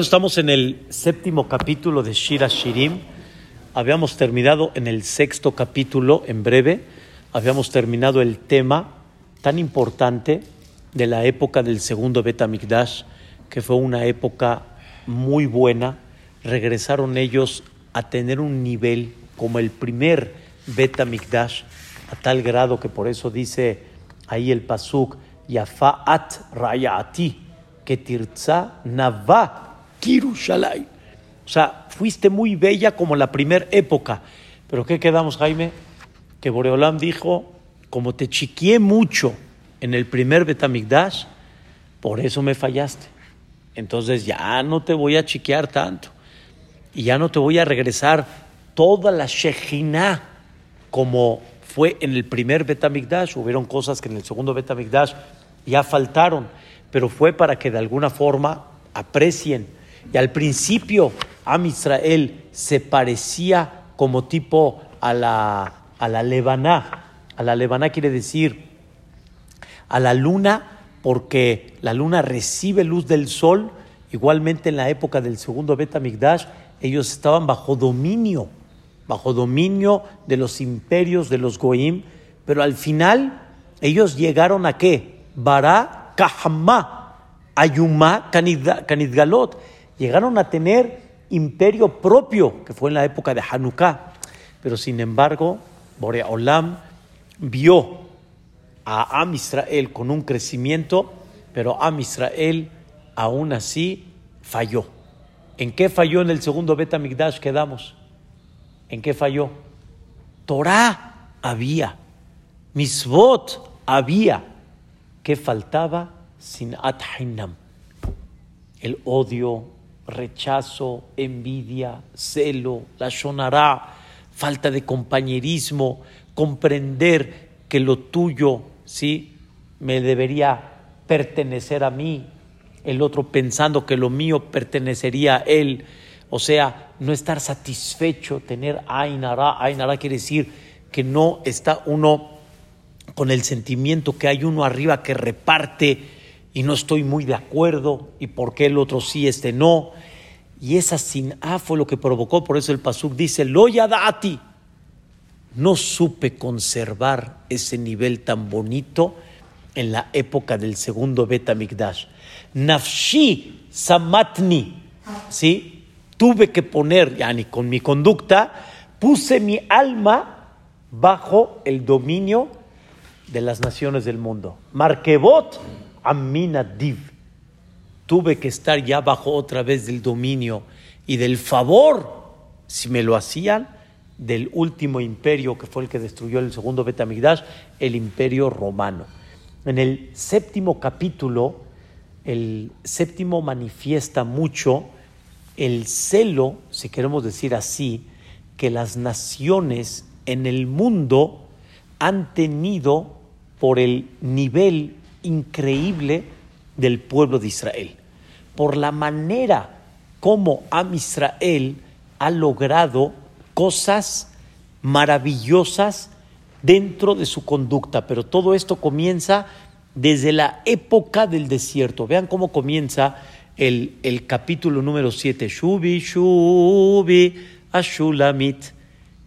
Estamos en el séptimo capítulo de Shira Shirim. Habíamos terminado en el sexto capítulo, en breve, habíamos terminado el tema tan importante de la época del segundo Betamikdash, que fue una época muy buena. Regresaron ellos a tener un nivel como el primer Betamikdash, a tal grado que por eso dice ahí el Pasuk, Yafa'at Rayati, que tirza Nava Kirushalay. O sea, fuiste muy bella como la primera época. Pero ¿qué quedamos, Jaime? Que Boreolam dijo, como te chiquié mucho en el primer Betamigdash, por eso me fallaste. Entonces ya no te voy a chiquear tanto. Y ya no te voy a regresar toda la Shejina como fue en el primer Betamigdash. Hubieron cosas que en el segundo Betamigdash ya faltaron, pero fue para que de alguna forma aprecien y al principio Am Israel se parecía como tipo a la, a la Lebaná. A la Lebaná quiere decir a la luna, porque la luna recibe luz del sol. Igualmente en la época del segundo Bet Migdash, ellos estaban bajo dominio, bajo dominio de los imperios de los Goim, pero al final ellos llegaron a qué? Bará, Kahama, Ayumá, Kanidgalot llegaron a tener imperio propio, que fue en la época de Hanukkah. Pero sin embargo, Borea Olam vio a Am Israel con un crecimiento, pero Am Israel aún así falló. ¿En qué falló en el segundo Bet Amigdash quedamos? ¿En qué falló? Torah había, Misbot había. ¿Qué faltaba? Sin Athainam. El odio, rechazo, envidia, celo, la shonará, falta de compañerismo, comprender que lo tuyo, sí, me debería pertenecer a mí, el otro pensando que lo mío pertenecería a él, o sea, no estar satisfecho, tener ainara, ainara quiere decir que no está uno con el sentimiento que hay uno arriba que reparte y no estoy muy de acuerdo y por qué el otro sí, este no. Y esa sin'a fue lo que provocó, por eso el Pasuk dice, lo yadati. No supe conservar ese nivel tan bonito en la época del segundo Betamikdash. Nafshi samatni, ¿sí? Tuve que poner, yani con mi conducta, puse mi alma bajo el dominio de las naciones del mundo. Markebot Amina Div. Tuve que estar ya bajo otra vez del dominio y del favor, si me lo hacían, del último imperio que fue el que destruyó el segundo Betamigdash, el imperio romano. En el séptimo capítulo, el séptimo manifiesta mucho el celo, si queremos decir así, que las naciones en el mundo han tenido por el nivel increíble del pueblo de Israel, por la manera como Am Israel ha logrado cosas maravillosas dentro de su conducta, pero todo esto comienza desde la época del desierto. Vean cómo comienza el, el capítulo número 7. Shubi, Shubi, Ashulamit.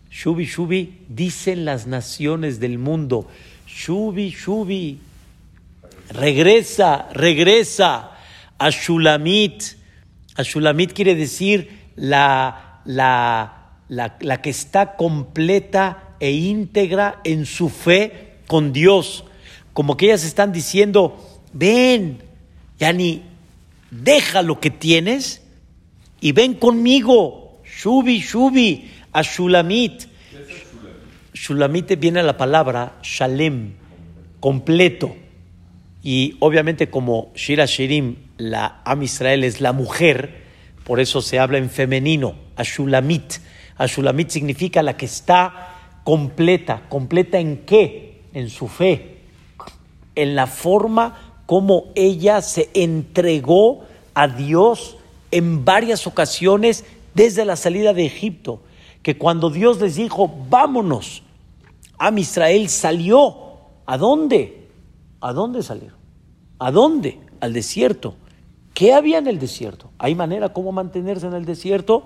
Shubi, Shubi, dicen las naciones del mundo. Shubi, Shubi, regresa, regresa a Shulamit. A Shulamit quiere decir la, la, la, que está completa e íntegra en su fe con Dios. Como que ellas están diciendo, ven, Yani, deja lo que tienes y ven conmigo, Shubi, Shubi, a Shulamit. Shulamit viene a la palabra Shalem, completo. Y obviamente como Shira Shirim, la Am Israel es la mujer, por eso se habla en femenino, Ashulamit. Ashulamit significa la que está completa. ¿Completa en qué? En su fe. En la forma como ella se entregó a Dios en varias ocasiones desde la salida de Egipto. Que cuando Dios les dijo, vámonos, Am Israel salió. ¿A dónde? ¿A dónde salieron? ¿A dónde? Al desierto. ¿Qué había en el desierto? ¿Hay manera cómo mantenerse en el desierto?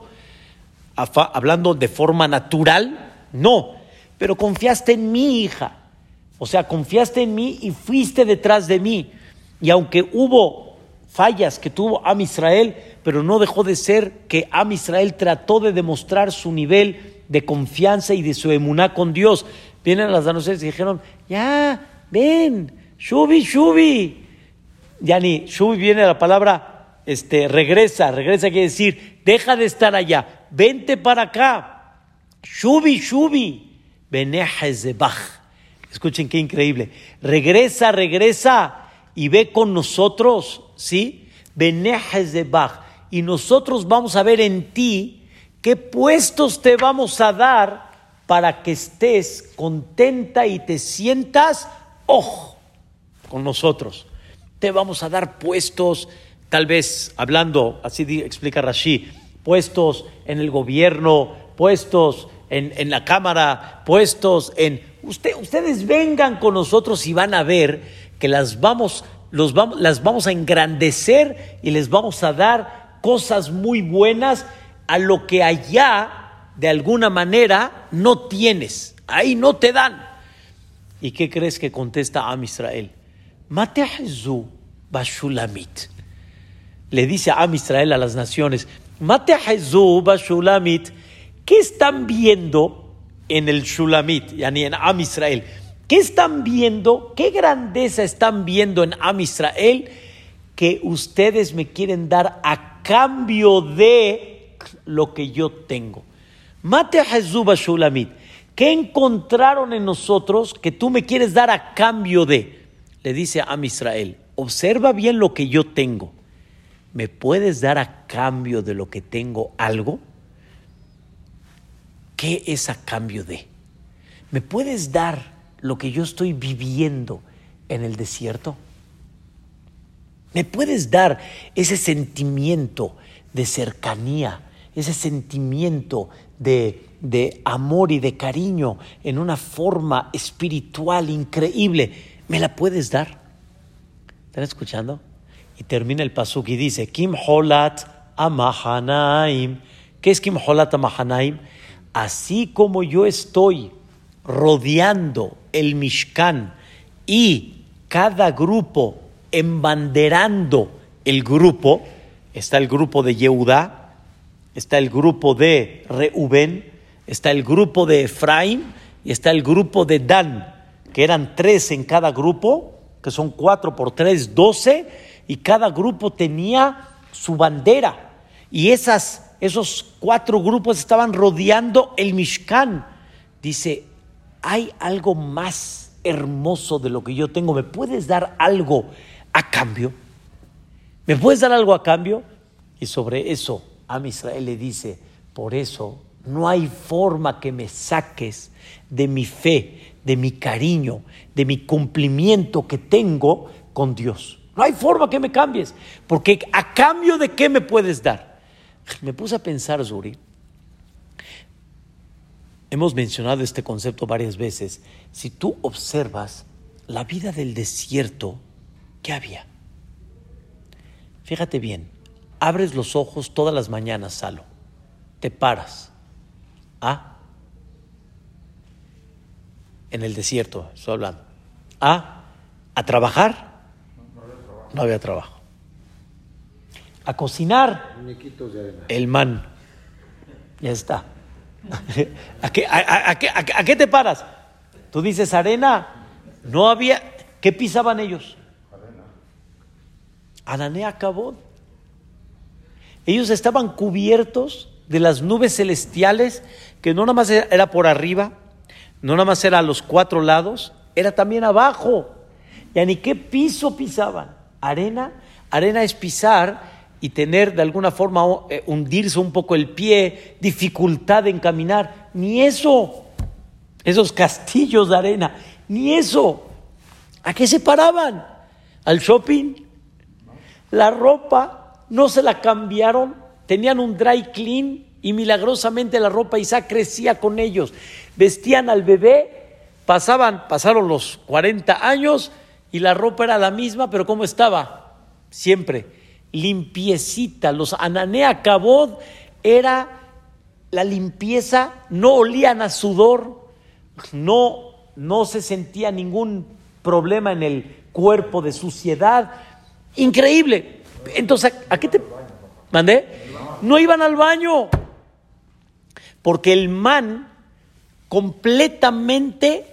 Hablando de forma natural, no. Pero confiaste en mi hija. O sea, confiaste en mí y fuiste detrás de mí. Y aunque hubo fallas que tuvo Am Israel, pero no dejó de ser que Am Israel trató de demostrar su nivel de confianza y de su emuná con Dios. Vienen las danosas y dijeron, ya, ven, shubi, shubi. Ya ni, shubi viene la palabra, este, regresa, regresa quiere decir, deja de estar allá, vente para acá. Shubi, shubi, bach. Escuchen qué increíble. Regresa, regresa y ve con nosotros, ¿sí? de Bach. Y nosotros vamos a ver en ti qué puestos te vamos a dar para que estés contenta y te sientas, ojo, con nosotros. Te vamos a dar puestos, tal vez hablando, así explica Rashi, puestos en el gobierno, puestos en, en la Cámara, puestos en ustedes vengan con nosotros y van a ver que las vamos, los vamos, las vamos a engrandecer y les vamos a dar cosas muy buenas a lo que allá, de alguna manera, no tienes. Ahí no te dan. ¿Y qué crees que contesta Am Israel? Mate bashulamit. Le dice a Am Israel a las naciones, Mate bashulamit. ¿Qué están viendo en el Shulamit, yani en Am Israel. ¿Qué están viendo? ¿Qué grandeza están viendo en Am Israel que ustedes me quieren dar a cambio de lo que yo tengo? Mate a Jesús Shulamit. ¿Qué encontraron en nosotros que tú me quieres dar a cambio de? Le dice a Israel, observa bien lo que yo tengo. ¿Me puedes dar a cambio de lo que tengo algo? ¿qué es a cambio de? ¿Me puedes dar lo que yo estoy viviendo en el desierto? ¿Me puedes dar ese sentimiento de cercanía, ese sentimiento de, de, amor y de cariño en una forma espiritual increíble? ¿Me la puedes dar? ¿Están escuchando? Y termina el pasuk y dice, Kim Holat Amahanaim. ¿Qué es Kim Holat Amahanaim? así como yo estoy rodeando el Mishkan y cada grupo embanderando el grupo, está el grupo de Yehudá, está el grupo de Reuben, está el grupo de Efraín y está el grupo de Dan, eran tres en cada grupo, que son cuatro por tres, doce, y cada grupo tenía su bandera. Y esas esos cuatro grupos estaban rodeando el Mishkan. Dice, hay algo más hermoso de lo que yo tengo. ¿Me puedes dar algo a cambio? ¿Me puedes dar algo a cambio? Y sobre eso, a Israel le dice, por eso no hay forma que me saques de mi fe, de mi cariño, de mi cumplimiento que tengo con Dios. No hay forma que me cambies, porque a cambio de qué me puedes dar. Me puse a pensar, Zuri. Hemos mencionado este concepto varias veces. Si tú observas la vida del desierto, ¿qué había? Fíjate bien, abres los ojos todas las mañanas, Salo. Te paras. ¿Ah? En el desierto, estoy hablando. ¿Ah? ¿A trabajar? No había trabajo a cocinar el man. Ya está. ¿A qué, a, qué, te paras? Tú dices arena. No había. ¿Qué pisaban ellos? Arena. acabó. Ellos estaban cubiertos de las nubes celestiales, que no nada más era por arriba, no nada más era a los cuatro lados, era también abajo. ¿Y ni qué piso pisaban? Arena. Arena es pisar y tener de alguna forma eh, hundirse un poco el pie, dificultad en caminar, ni eso, esos castillos de arena, ni eso. ¿A qué se paraban? ¿Al shopping? La ropa no se la cambiaron, tenían un dry clean y milagrosamente la ropa Isaac crecía con ellos. Vestían al bebé, pasaban, pasaron los 40 años y la ropa era la misma, pero ¿cómo estaba? Siempre limpiecita. Los ananea cabod era la limpieza, no olían a sudor, no, no se sentía ningún problema en el cuerpo de suciedad. Increíble. Entonces, ¿a, qué te mandé? No iban al baño. Porque el man completamente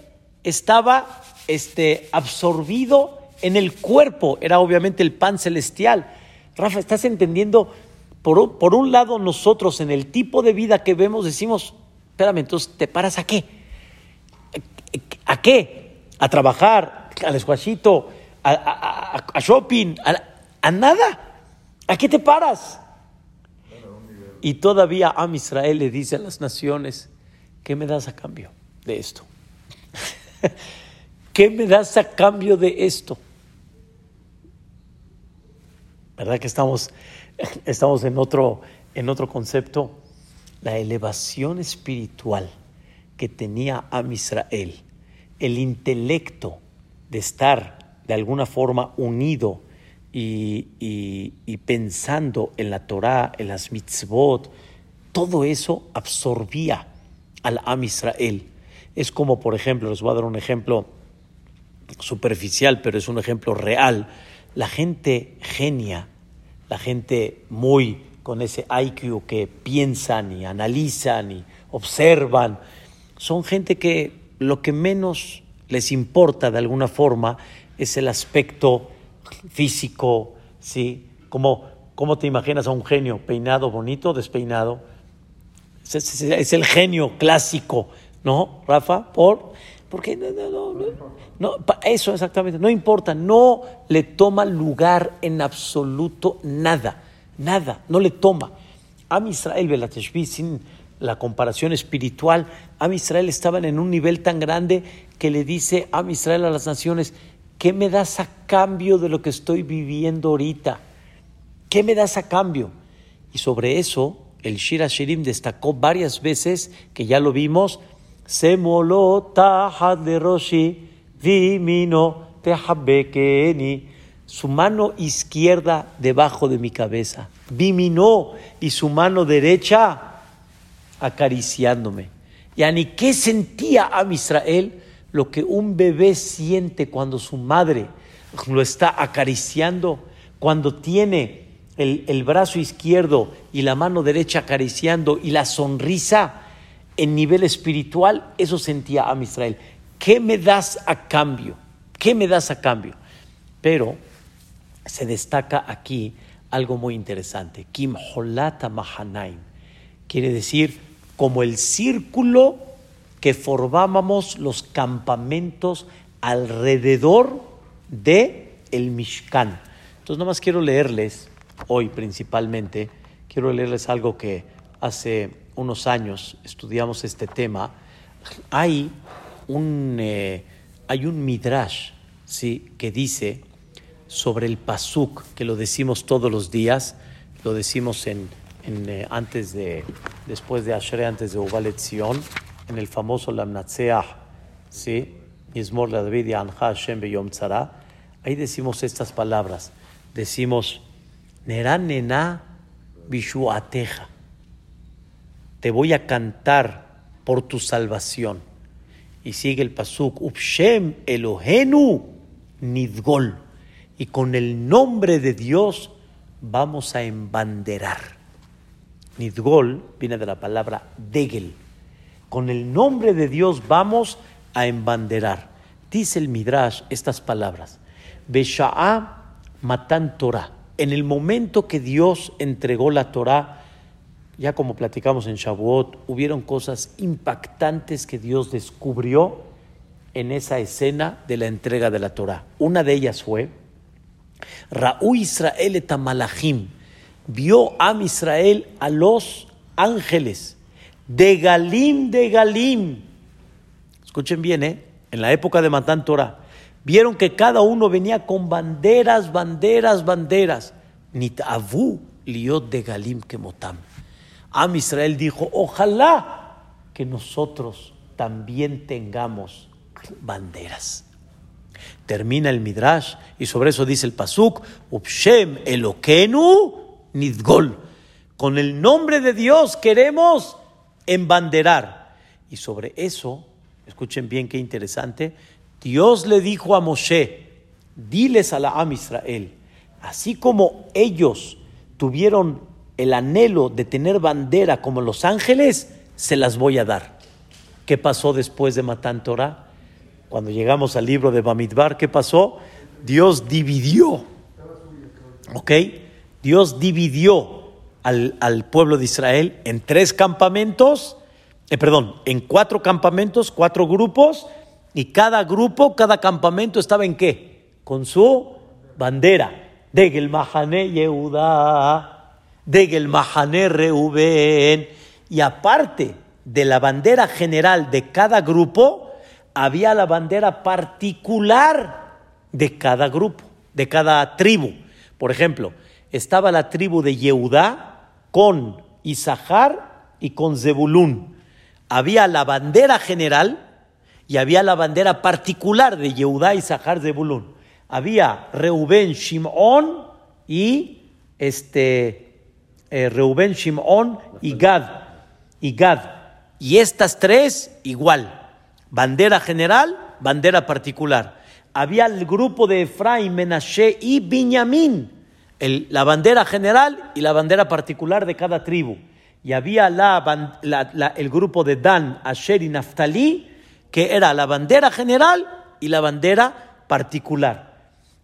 estaba este, absorbido en el cuerpo. Era obviamente el pan celestial. Rafa, ¿estás entendiendo? Por, por, un lado, nosotros en el tipo de vida que vemos decimos, espérame, entonces, ¿te paras a qué? ¿A qué? ¿A trabajar? ¿Al escuachito? ¿A, shopping? A, nada? ¿A qué te paras? Y todavía a Israel le dice a las naciones, ¿qué me das a cambio de esto? ¿Qué me das a cambio de esto? ¿Verdad que estamos, estamos en, otro, en otro concepto? La elevación espiritual que tenía a Israel, el intelecto de estar de alguna forma unido y, y, pensando en la Torah, en las mitzvot, todo eso absorbía al Am Israel. Es como, por ejemplo, les voy a dar un ejemplo superficial, pero es un ejemplo real la gente genia, la gente muy con ese IQ que piensan y analizan y observan, son gente que lo que menos les importa de alguna forma es el aspecto físico, ¿sí? Como, ¿Cómo te imaginas a un genio? ¿Peinado, bonito, despeinado? Es, el genio clásico, ¿no, Rafa? Por porque no, no, no, no, eso exactamente, no importa, no le toma lugar en absoluto nada, nada, no le toma. A Israel, Belateshvi, sin la comparación espiritual, a Israel estaban en un nivel tan grande que le dice a Israel a las naciones, ¿qué me das a cambio de lo que estoy viviendo ahorita? ¿Qué me das a cambio? Y sobre eso, el Shira Shirim destacó varias veces, que ya lo vimos, se moló de Roshi, vimino tehabekeni. Su mano izquierda debajo de mi cabeza, vimino, y su mano derecha acariciándome. Y ni qué sentía a Israel lo que un bebé siente cuando su madre lo está acariciando, cuando tiene el, brazo izquierdo y la mano derecha acariciando y la sonrisa en nivel espiritual, eso sentía a Israel. ¿Qué me das a cambio? ¿Qué me das a cambio? Pero se destaca aquí algo muy interesante. Kim Holata Mahanaim. Quiere decir como el círculo que formábamos los campamentos alrededor de el Mishkan. Entonces, nomás quiero leerles hoy principalmente, quiero leerles algo que hace unos años estudiamos este tema, hay un, eh, hay un midrash ¿sí? que dice sobre el pasuk, que lo decimos todos los días, lo decimos en, eh, antes de, después de Ashrei, antes de Uvalet en el famoso Lamnatseah, ¿sí? David Hashem Beyom Tzara, ahí decimos estas palabras, decimos, Nena Bishuateja te voy a cantar por tu salvación. Y sigue el pasuk, Upshem Elohenu Nidgol. Y con el nombre de Dios vamos a embanderar. Nidgol viene de la palabra degel. Con el nombre de Dios vamos a embanderar. Dice el Midrash estas palabras. Besha'a matan Torah. En el momento que Dios entregó la Torah, ya como platicamos en Shavuot, hubieron cosas impactantes que Dios descubrió en esa escena de la entrega de la Torah. Una de ellas fue Raú Israel etamalahim, vio a Israel a los ángeles de Galim de Galim. Escuchen bien, ¿eh? en la época de Matán Torah, vieron que cada uno venía con banderas, banderas, banderas. Nitavu liot de Galim kemotam. Am Israel dijo, ojalá que nosotros también tengamos banderas. Termina el Midrash y sobre eso dice el Pasuk, Upshem Elokenu Nidgol. Con el nombre de Dios queremos embanderar. Y sobre eso, escuchen bien qué interesante, Dios le dijo a Moshe, diles a la Am Israel, así como ellos tuvieron el anhelo de tener bandera como los ángeles, se las voy a dar. ¿Qué pasó después de Matan Torah? Cuando llegamos al libro de Bamidbar, ¿qué pasó? Dios dividió. ¿Ok? Dios dividió al, al pueblo de Israel en tres campamentos, eh, perdón, en cuatro campamentos, cuatro grupos, y cada grupo, cada campamento estaba en qué? Con su bandera. Degel Mahane Yehuda, Degel Mahane Reuben. Y aparte de la bandera general de cada grupo, había la bandera particular de cada grupo, de cada tribu. Por ejemplo, estaba la tribu de Yehudá con Isahar y con Zebulún. Había la bandera general y había la bandera particular de Yehudá, Isahar, Zebulún. Había Reubén, Shimón y este eh, Reubén, Shimón y Gad. Y Gad. Y estas tres igual. Bandera general, bandera particular. Había el grupo de Efraín, Menashe y Binyamin, la bandera general y la bandera particular de cada tribu. Y había la, el grupo de Dan, Asher y Naftali, que era la bandera general y la bandera particular.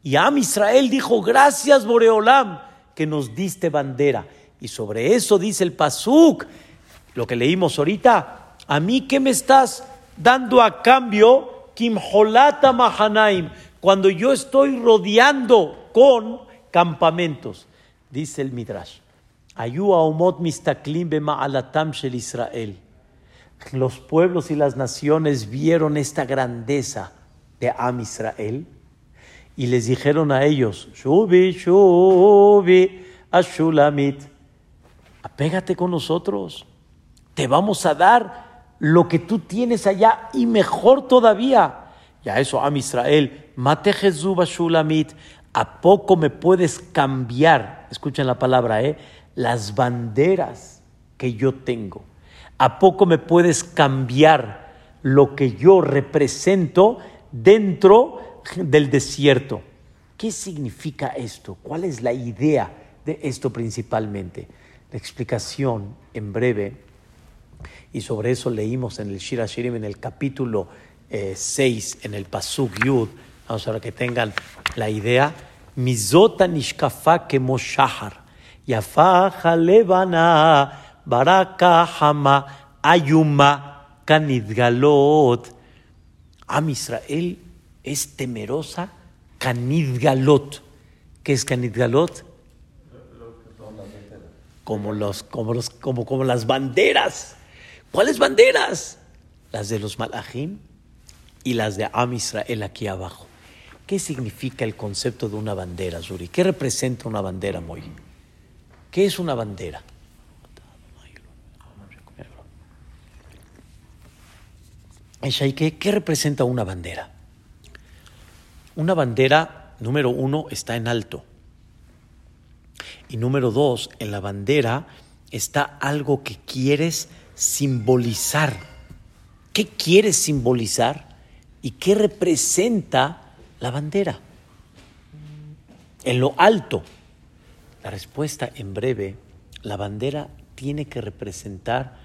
Y Am Israel dijo, gracias Boreolam, que nos diste bandera. Y sobre eso dice el Pasuk, lo que leímos ahorita, a mí que me estás dando a cambio Kimholata Mahanaim, cuando yo estoy rodeando con campamentos. Dice el Midrash, Ayu Aumot Mistaklim Bema'alatam Shel Israel. Los pueblos y las naciones vieron esta grandeza de Am Israel y les dijeron a ellos, Shubi, Shubi, Ashulamit, apégate con nosotros, te vamos a dar lo que tú tienes allá y mejor todavía. Y a eso, Am Israel, Mate Jesús Shulamit, ¿a poco me puedes cambiar? Escuchen la palabra, ¿eh? Las banderas que yo tengo. ¿A poco me puedes cambiar lo que yo represento dentro del desierto? ¿Qué significa esto? ¿Cuál es la idea de esto principalmente? La explicación en breve y sobre eso leímos en el Shira Shirim, en el capítulo 6, eh, en el Pasuk Yud. Vamos a ver que tengan la idea. Mizota nishkafa kemo shahar. Yafa levana baraka hama ayuma kanidgalot. Am Israel es temerosa kanidgalot. ¿Qué es kanidgalot? Como, los, como, los, como, como las banderas ¿Cuáles banderas? Las de los Malachim y las de Am Israel aquí abajo. ¿Qué significa el concepto de una bandera, Zuri? ¿Qué representa una bandera, Moy? ¿Qué es una bandera? ¿Qué, ¿Qué representa una bandera? Una bandera, número uno, está en alto. Y número dos, en la bandera está algo que quieres simbolizar. ¿Qué quiere simbolizar? ¿Y qué representa la bandera? En lo alto. La respuesta en breve, la bandera tiene que representar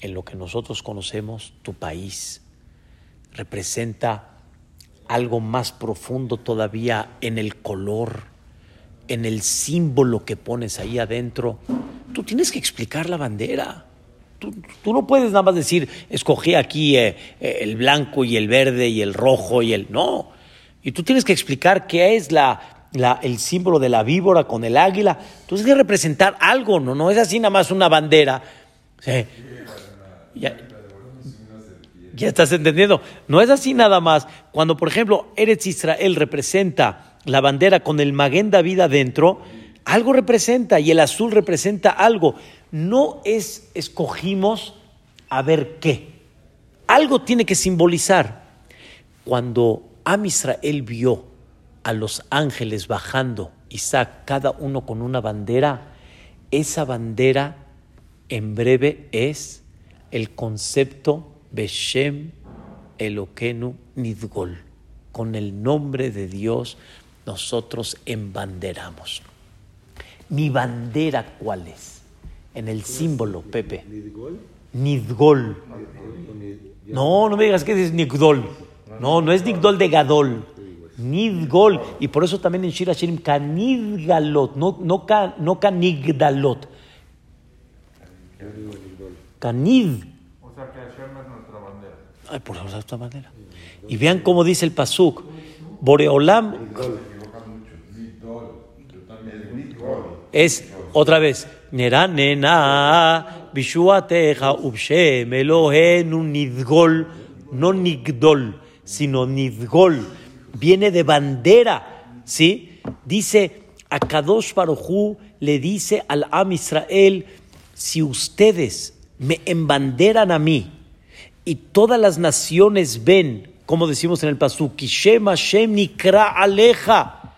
en lo que nosotros conocemos tu país. Representa algo más profundo todavía en el color, en el símbolo que pones ahí adentro. Tú tienes que explicar la bandera. Tú, no puedes nada más decir, escogí aquí eh, eh, el blanco y el verde y el rojo y el... No. Y tú tienes que explicar qué es la, el símbolo de la víbora con el águila. Tú tienes que representar algo, ¿no? No es así nada más una bandera. Ya estás entendiendo. No es así nada más. Cuando, por ejemplo, Eretz Israel representa la bandera con el Maguen David adentro, algo representa y el azul representa algo no es escogimos a ver qué. Algo tiene que simbolizar. Cuando Am Israel vio a los ángeles bajando, Isaac, cada uno con una bandera, esa bandera en breve es el concepto Beshem Elokenu Nidgol. Con el nombre de Dios nosotros embanderamos. ¿Mi bandera cuál es? En el símbolo, Pepe. Nidgol. No, no me digas que es Nidgol. No, no es Nidgol de Gadol. Nidgol. Y por eso también en Shira Shirim, Kanidgalot, no, no, no Kanigdalot. Kanid. O sea que Hashem es nuestra bandera. Ay, por nuestra bandera. Y vean cómo dice el Pasuk. Boreolam es otra vez. Neranena, Bishuateja, Ubshem, Elohenu, Nidgol, no Nigdol, sino Nidgol. Viene de bandera, ¿sí? Dice, a Kadosh Barujú le dice al Am Israel, si ustedes me embanderan a mí y todas las naciones ven, como decimos en el Pasuk, Kishem Hashem Nikra Aleja,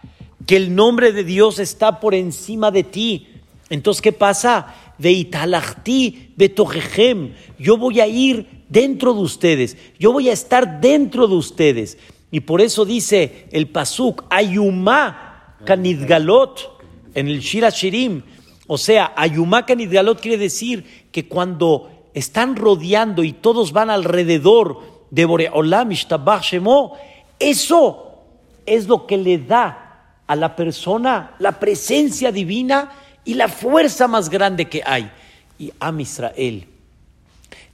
que el nombre de Dios está por encima de ti. Entonces, ¿qué pasa? Veitalachti betojejem. Yo voy a ir dentro de ustedes. Yo voy a estar dentro de ustedes. Y por eso dice el Pasuk, Ayumá Kanidgalot, en el Shira Shirim. O sea, Ayumá Kanidgalot quiere decir que cuando están rodeando y todos van alrededor de Boreolam Ishtabach Shemo, eso es lo que le da a la persona la presencia divina y la fuerza más grande que hay. Y a Israel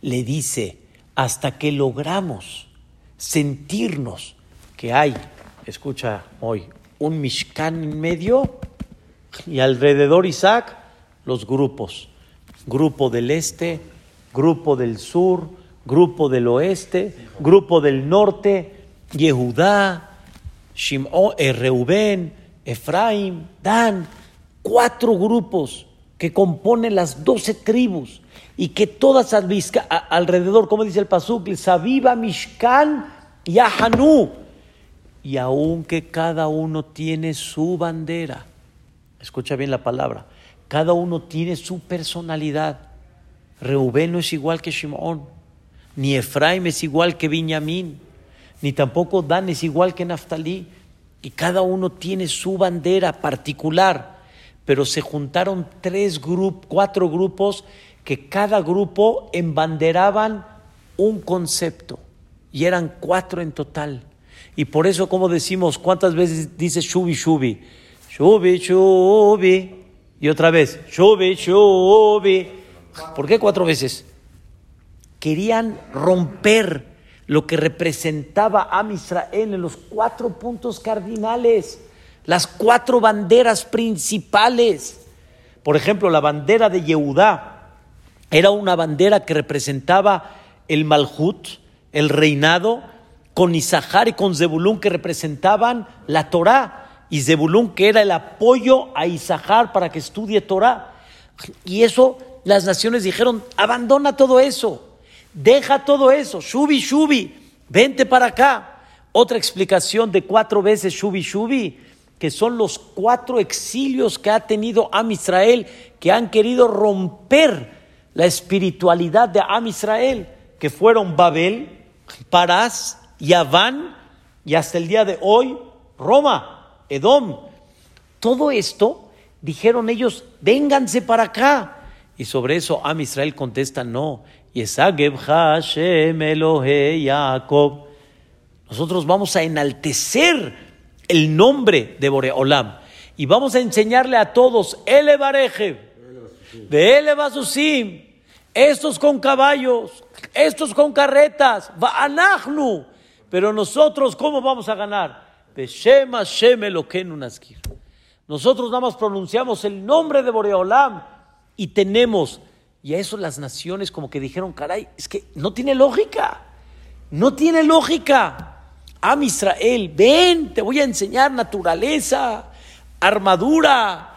le dice, hasta que logramos sentirnos que hay, escucha hoy, un Mishkan en medio y alrededor Isaac, los grupos. Grupo del este, grupo del sur, grupo del oeste, grupo del norte, Yehudá, Shimon, eh, Reubén, Efraín, Dan, cuatro grupos que componen las doce tribus y que todas alrededor, como dice el Pasuk, Sabiba, Mishkan y Ahanú. Y aunque cada uno tiene su bandera, escucha bien la palabra, cada uno tiene su personalidad. Reubén no es igual que Shimón, ni Efraín es igual que Binyamin, ni tampoco Dan es igual que Naftalí y cada uno tiene su bandera particular, pero se juntaron tres grupos, cuatro grupos que cada grupo embanderaban un concepto y eran cuatro en total. Y por eso, como decimos, ¿cuántas veces dice shubi shubi? Shubi shubi. Y otra vez, shubi shubi. ¿Por qué cuatro veces? Querían romper lo que representaba a Israel en los cuatro puntos cardinales, las cuatro banderas principales. Por ejemplo, la bandera de Yehudá era una bandera que representaba el Malhut, el reinado, con Isahar y con Zebulún que representaban la Torá, y Zebulún que era el apoyo a Isahar para que estudie Torá. Y eso las naciones dijeron, abandona todo eso. Deja todo eso, shubi, shubi, vente para acá. Otra explicación de cuatro veces shubi, shubi, que son los cuatro exilios que ha tenido Am Israel, que han querido romper la espiritualidad de Am Israel, que fueron Babel, Parás, Yaván y hasta el día de hoy Roma, Edom. Todo esto dijeron ellos, vénganse para acá. Y sobre eso Am Israel contesta, no, nosotros vamos a enaltecer el nombre de Boreolam y vamos a enseñarle a todos, Ele Bareje, de Ele Basusim, estos con caballos, estos con carretas, Anachnu. Pero nosotros, ¿cómo vamos a ganar? Nosotros nada más pronunciamos el nombre de Boreolam y tenemos y a eso las naciones como que dijeron, caray, es que no tiene lógica, no tiene lógica. Am Israel, ven, te voy a enseñar naturaleza, armadura,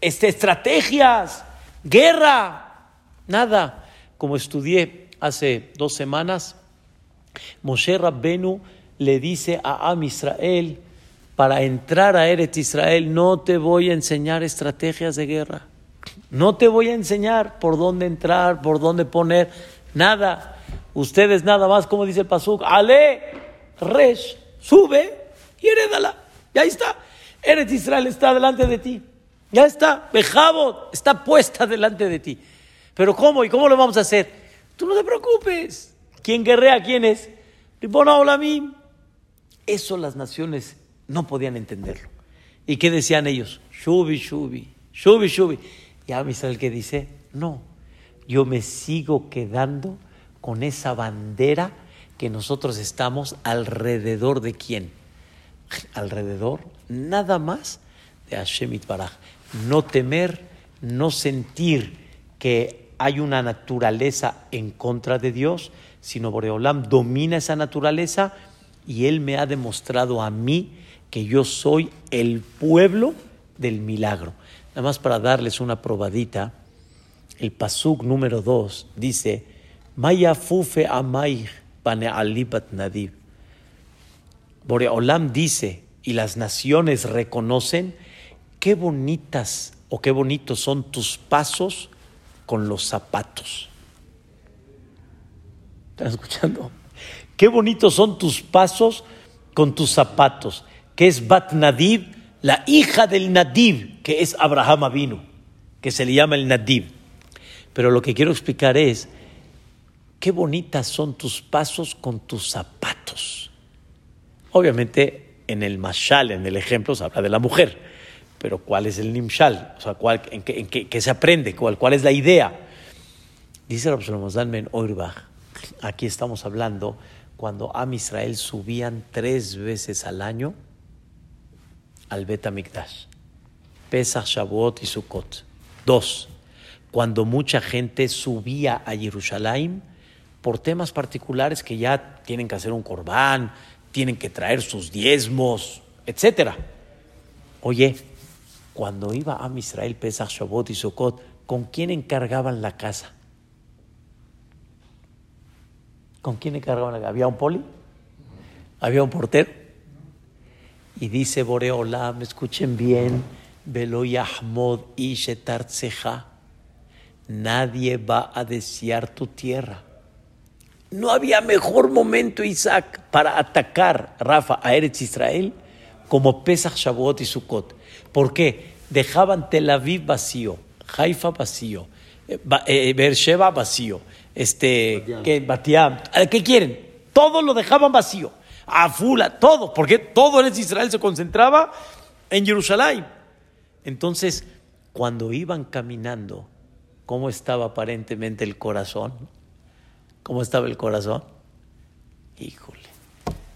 este, estrategias, guerra, nada. Como estudié hace dos semanas, Moshe Rabbenu le dice a Am Israel, para entrar a Eretz Israel no te voy a enseñar estrategias de guerra. No te voy a enseñar por dónde entrar, por dónde poner, nada. Ustedes nada más, como dice el Pasuk, Ale, Resh, sube y herédala. Ya está. Eretz Israel está delante de ti. Ya está. Bejabot está puesta delante de ti. Pero ¿cómo? ¿Y cómo lo vamos a hacer? Tú no te preocupes. ¿Quién guerrea? ¿Quién es? mí. Eso las naciones no podían entenderlo. ¿Y qué decían ellos? Shubi, shubi, shubi, shubi. Y a que dice, no, yo me sigo quedando con esa bandera que nosotros estamos alrededor de quién? Alrededor nada más de Hashem Baraj. No temer, no sentir que hay una naturaleza en contra de Dios, sino Boreolam domina esa naturaleza y Él me ha demostrado a mí que yo soy el pueblo del milagro. Nada más para darles una probadita, el pasuk número 2 dice, Maya fufe bane alibat nadiv. Boreolam dice, y las naciones reconocen, qué bonitas o qué bonitos son tus pasos con los zapatos. ¿Están escuchando? Qué bonitos son tus pasos con tus zapatos que es Bat Nadib, la hija del Nadib, que es Abraham Avinu, que se le llama el Nadib. Pero lo que quiero explicar es, qué bonitas son tus pasos con tus zapatos. Obviamente, en el mashal, en el ejemplo, se habla de la mujer, pero ¿cuál es el nimshal? O sea, ¿cuál, ¿en, qué, se aprende? ¿Cuál, ¿Cuál es la idea? Dice Rabbi Zalmen Oirbach, aquí estamos hablando cuando a Israel subían tres veces al año al Bet Amikdash. Pesach, Shavuot y Sukkot. Dos, cuando mucha gente subía a Jerusalén por temas particulares que ya tienen que hacer un corbán, tienen que traer sus diezmos, etc. Oye, cuando iba a Israel, Pesach, Shavuot y Sukkot, ¿con quién encargaban la casa? ¿Con quién encargaban la casa? ¿Había un poli? ¿Había un portero? Y dice Boreolam, escuchen bien, Velo Yahmod Nadie va a desear tu tierra. No había mejor momento, Isaac, para atacar, Rafa, a Eretz Israel como Pesach, Shavuot y Sukkot. ¿Por qué? Dejaban Tel Aviv vacío, Haifa vacío, eh, eh, Beersheba vacío, este, ¿qué, Batiam, ¿qué quieren? Todo lo dejaban vacío a Fula, todo, porque todo en Israel se concentraba en Jerusalén. Entonces, cuando iban caminando, ¿cómo estaba aparentemente el corazón? ¿Cómo estaba el corazón? Híjole,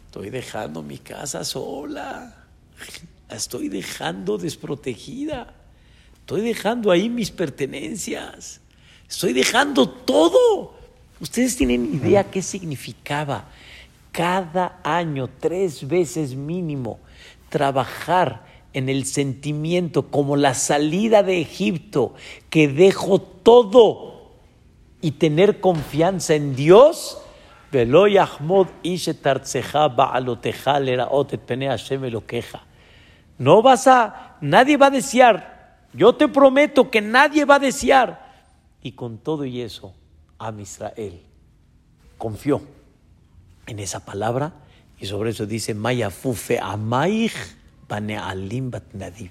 estoy dejando mi casa sola, la estoy dejando desprotegida, estoy dejando ahí mis pertenencias, estoy dejando todo. Ustedes tienen idea qué significaba cada año, tres veces mínimo, trabajar en el sentimiento como la salida de Egipto, que dejo todo y tener confianza en Dios, no vas a, nadie va a desear, yo te prometo que nadie va a desear. Y con todo y eso, a Israel confió en esa palabra y sobre eso dice Maya fufe amaich banealim batnadiv.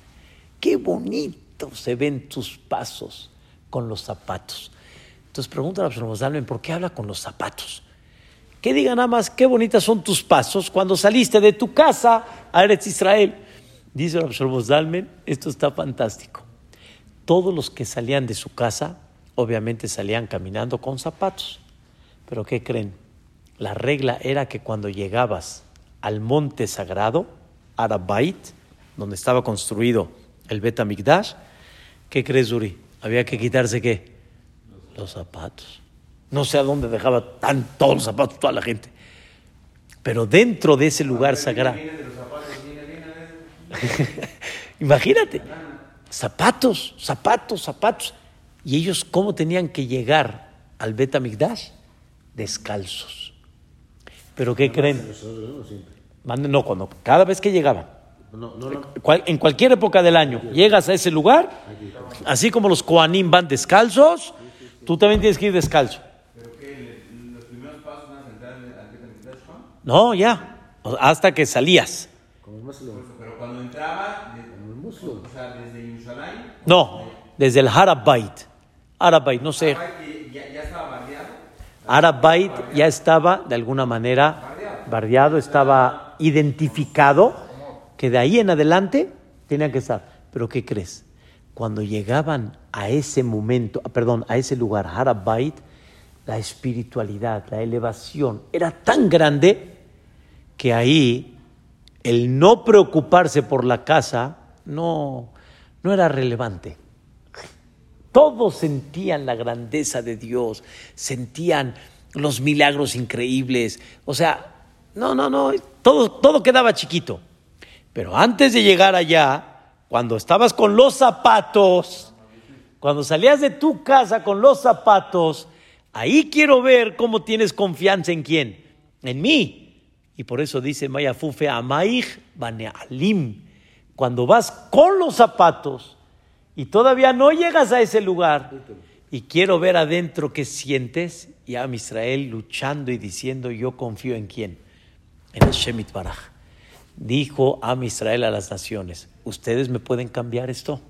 Qué bonito se ven tus pasos con los zapatos. Entonces pregunta a la ¿por qué habla con los zapatos? Que diga nada más, qué bonitas son tus pasos cuando saliste de tu casa a Eretz Israel. Dice Rabbi esto está fantástico. Todos los que salían de su casa, obviamente salían caminando con zapatos. Pero ¿qué creen? La regla era que cuando llegabas al monte sagrado, Arabait, donde estaba construido el Bet Amikdash, ¿qué crees, Uri? Había que quitarse qué? Los zapatos. No sé a dónde dejaba tan todos los zapatos toda la gente. Pero dentro de ese lugar sagrado. Imagínate, zapatos, zapatos, zapatos. ¿Y ellos cómo tenían que llegar al Bet Amikdash? Descalzos. ¿Pero qué creen? No, cuando, cada vez que llegaban. No, no, no. Cual- en cualquier época del año, llegas a ese lugar, así como los Koanim van descalzos, tú también tienes que ir descalzo. ¿Pero qué? ¿Los primeros pasos van a entrar al Betamigdash, Juan? No, ya, hasta que salías. Pero cuando entraba, de- o sea, desde Yerushalayim, No, desde el Harabait. Harabait, no sé. ya, ya estaba Harabait ya estaba de alguna manera bardeado, estaba identificado que de ahí en adelante tenía que estar. Pero ¿qué crees? Cuando llegaban a ese momento, ah, perdón, a ese lugar, Harabait, la espiritualidad, la elevación era tan grande que ahí el no preocuparse por la casa no, no era relevante. Todos sentían la grandeza de Dios, sentían los milagros increíbles. O sea, no, no, no, todo, todo quedaba chiquito. Pero antes de llegar allá, cuando estabas con los zapatos, cuando salías de tu casa con los zapatos, ahí quiero ver cómo tienes confianza en quién, en mí. Y por eso dice Mayafufe Amaich Banealim. Cuando vas con los zapatos y todavía no llegas a ese lugar y quiero ver adentro qué sientes, y a Israel luchando y diciendo yo confío en quién, en el Shemit Baraj. Dijo a Israel a las naciones, ¿ustedes me pueden cambiar esto?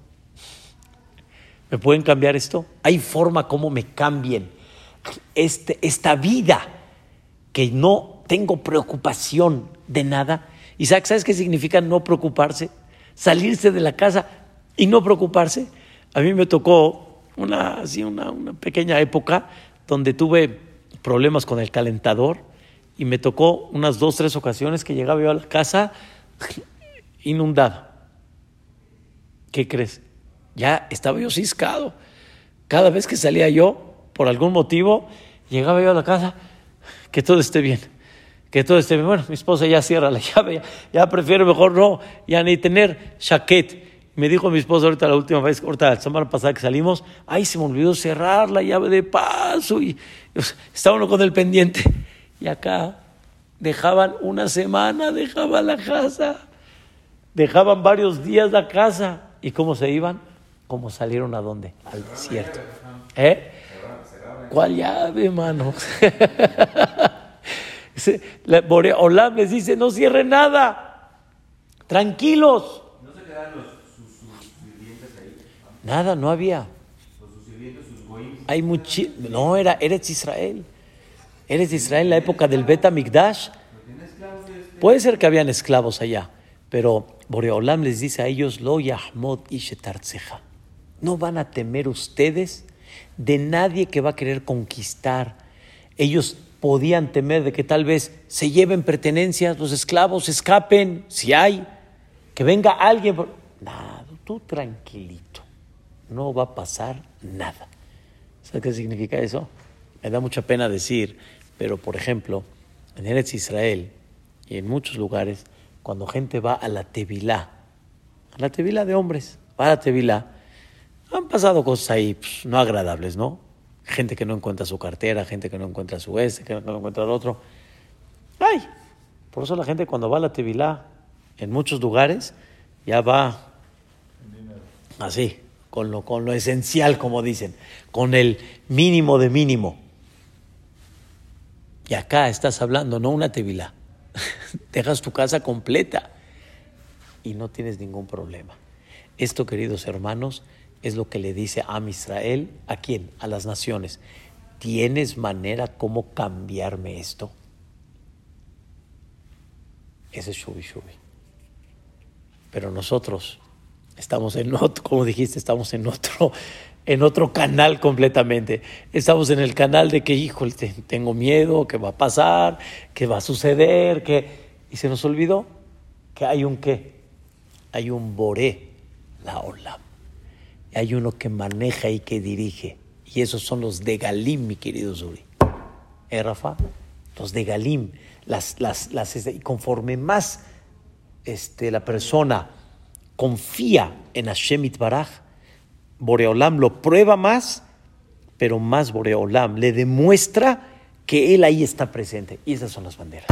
¿Me pueden cambiar esto? ¿Hay forma como me cambien este, esta vida que no tengo preocupación de nada? Isaac, ¿sabes qué significa no preocuparse? Salirse de la casa y no preocuparse. A mí me tocó una, así una, una pequeña época donde tuve problemas con el calentador y me tocó unas dos, tres ocasiones que llegaba yo a la casa inundada. ¿Qué crees? Ya estaba yo ciscado. Cada vez que salía yo, por algún motivo, llegaba yo a la casa, que todo esté bien, que todo esté bien. Bueno, mi esposa ya cierra la llave, ya, ya prefiero mejor no, ya ni tener chaquet. Me dijo mi esposa ahorita la última vez, ahorita la semana pasada que salimos, ay, se me olvidó cerrar la llave de paso y estaba uno con el pendiente. Y acá dejaban una semana, dejaban la casa, dejaban varios días la casa. ¿Y cómo se iban? ¿Cómo salieron a dónde? Al desierto. ¿Eh? ¿Cuál llave, mano? La Boreolam les dice, no cierre nada. Tranquilos. ¿No se quedaron los, sus, sus sirvientes ahí? Nada, no había. Hay muchi no era Eretz Israel. Eretz Israel en la época del Bet Migdash. Puede ser que habían esclavos allá, pero Boreolam les dice a ellos, Lo Yahmod Ishetartzeja. No van a temer ustedes de nadie que va a querer conquistar. Ellos podían temer de que tal vez se lleven pertenencias, los esclavos escapen, si hay, que venga alguien. Nada, tú tranquilito, no va a pasar nada. ¿Sabes qué significa eso? Me da mucha pena decir, pero por ejemplo, en Eretz Israel y en muchos lugares, cuando gente va a la Tevilá, a la Tevilá de hombres, va a la Tevilá, han pasado cosas ahí pues, no agradables, ¿no? Gente que no encuentra su cartera, gente que no encuentra su este, que no encuentra el otro. ¡Ay! Por eso la gente cuando va a la Tevilá, en muchos lugares, ya va así, con lo, con lo esencial, como dicen, con el mínimo de mínimo. Y acá estás hablando, no una tevilá. Dejas tu casa completa y no tienes ningún problema. Esto, queridos hermanos, es lo que le dice a Israel, ¿a quién? A las naciones. ¿Tienes manera cómo cambiarme esto? Ese es Shubi Shubi. Pero nosotros estamos en otro, como dijiste, estamos en otro, en otro canal completamente. Estamos en el canal de que, híjole, te- tengo miedo, que va a pasar, que va a suceder, que... Y se nos olvidó que hay un qué, hay un boré, la olam. Hay uno que maneja y que dirige. Y esos son los de Galim, mi querido Zuri. ¿Eh, Rafa? Los de Galim. Las, las, las, este, y conforme más este, la persona confía en Hashem Itbaraj, Boreolam lo prueba más, pero más Boreolam le demuestra que él ahí está presente. Y esas son las banderas.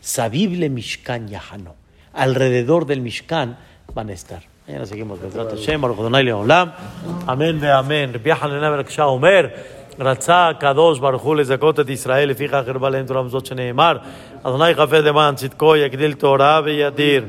Sabible Mishkan Yahano. Alrededor del Mishkan van a estar. Mañana seguimos. בעזרת השם, ברוך אדוני לעולם. אמן ואמן. רבי יחנן בן הקשה אומר, רצה הקדוש ברוך הוא לזכות את ישראל, לפיכך הרבה להם תורה מזאת שנאמר, אדוני חפץ למען צדקו, יגדיל תורה וידיר.